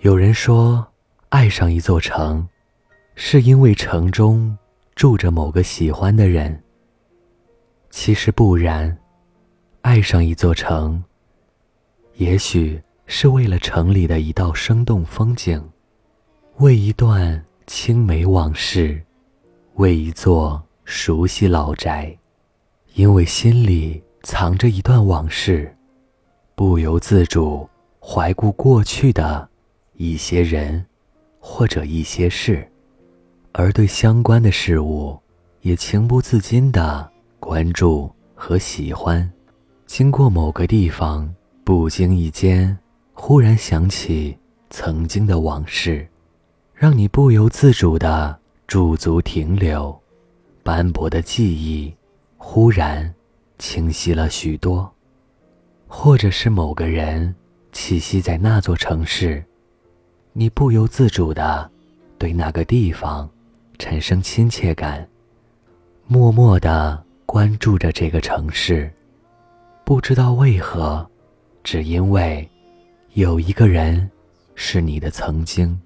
有人说，爱上一座城，是因为城中住着某个喜欢的人。其实不然，爱上一座城，也许是为了城里的一道生动风景，为一段青梅往事，为一座熟悉老宅，因为心里藏着一段往事，不由自主怀顾过去的一些人或者一些事，而对相关的事物也情不自禁的。关注和喜欢，经过某个地方，不经意间忽然想起曾经的往事，让你不由自主的驻足停留，斑驳的记忆忽然清晰了许多。或者是某个人栖息在那座城市，你不由自主的对那个地方产生亲切感，默默的。关注着这个城市，不知道为何，只因为有一个人是你的曾经，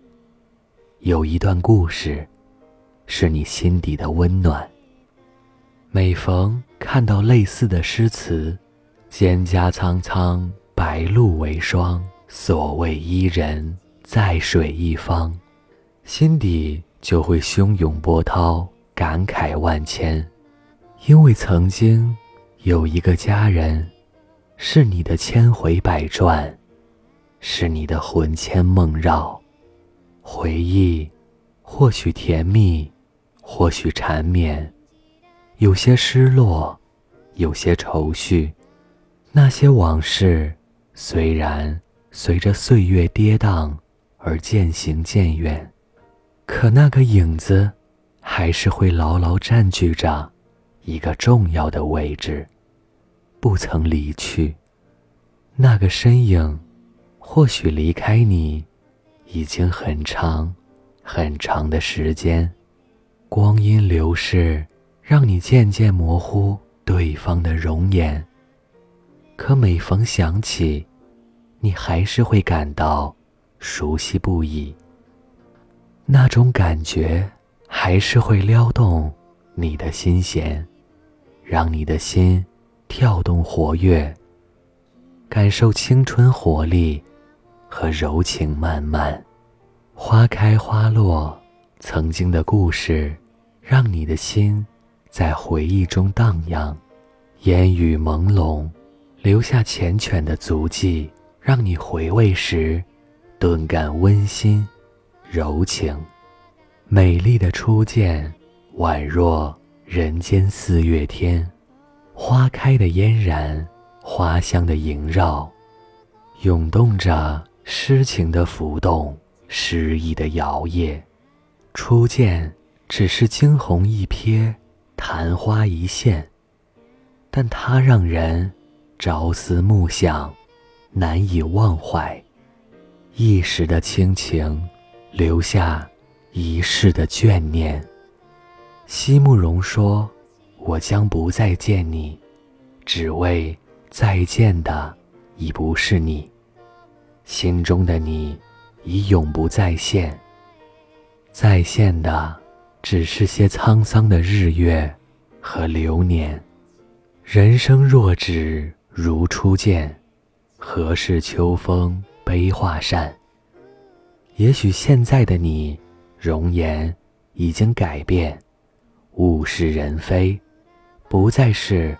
有一段故事是你心底的温暖。每逢看到类似的诗词，“蒹葭苍苍，白露为霜，所谓伊人，在水一方”，心底就会汹涌波涛，感慨万千。因为曾经有一个家人，是你的千回百转，是你的魂牵梦绕。回忆或许甜蜜，或许缠绵，有些失落，有些愁绪。那些往事虽然随着岁月跌宕而渐行渐远，可那个影子还是会牢牢占据着。一个重要的位置，不曾离去。那个身影，或许离开你，已经很长、很长的时间。光阴流逝，让你渐渐模糊对方的容颜。可每逢想起，你还是会感到熟悉不已。那种感觉，还是会撩动你的心弦。让你的心跳动活跃，感受青春活力和柔情漫漫。花开花落，曾经的故事，让你的心在回忆中荡漾。烟雨朦胧，留下缱绻的足迹，让你回味时顿感温馨、柔情。美丽的初见，宛若。人间四月天，花开的嫣然，花香的萦绕，涌动着诗情的浮动，诗意的摇曳。初见只是惊鸿一瞥，昙花一现，但它让人朝思暮想，难以忘怀。一时的倾情，留下一世的眷念。席慕容说：“我将不再见你，只为再见的已不是你。心中的你已永不再现，再现的只是些沧桑的日月和流年。人生若只如初见，何事秋风悲画扇？也许现在的你，容颜已经改变。”物是人非，不再是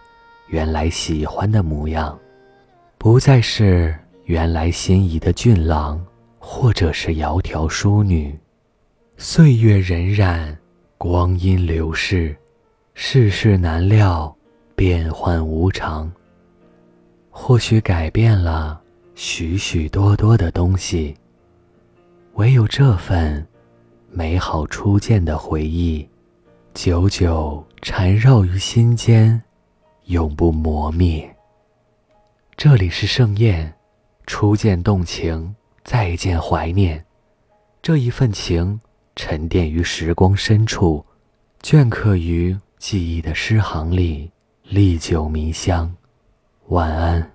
原来喜欢的模样，不再是原来心仪的俊郎，或者是窈窕淑女。岁月荏苒，光阴流逝，世事难料，变幻无常。或许改变了许许多多的东西，唯有这份美好初见的回忆。久久缠绕于心间，永不磨灭。这里是盛宴，初见动情，再见怀念。这一份情沉淀于时光深处，镌刻于记忆的诗行里，历久弥香。晚安。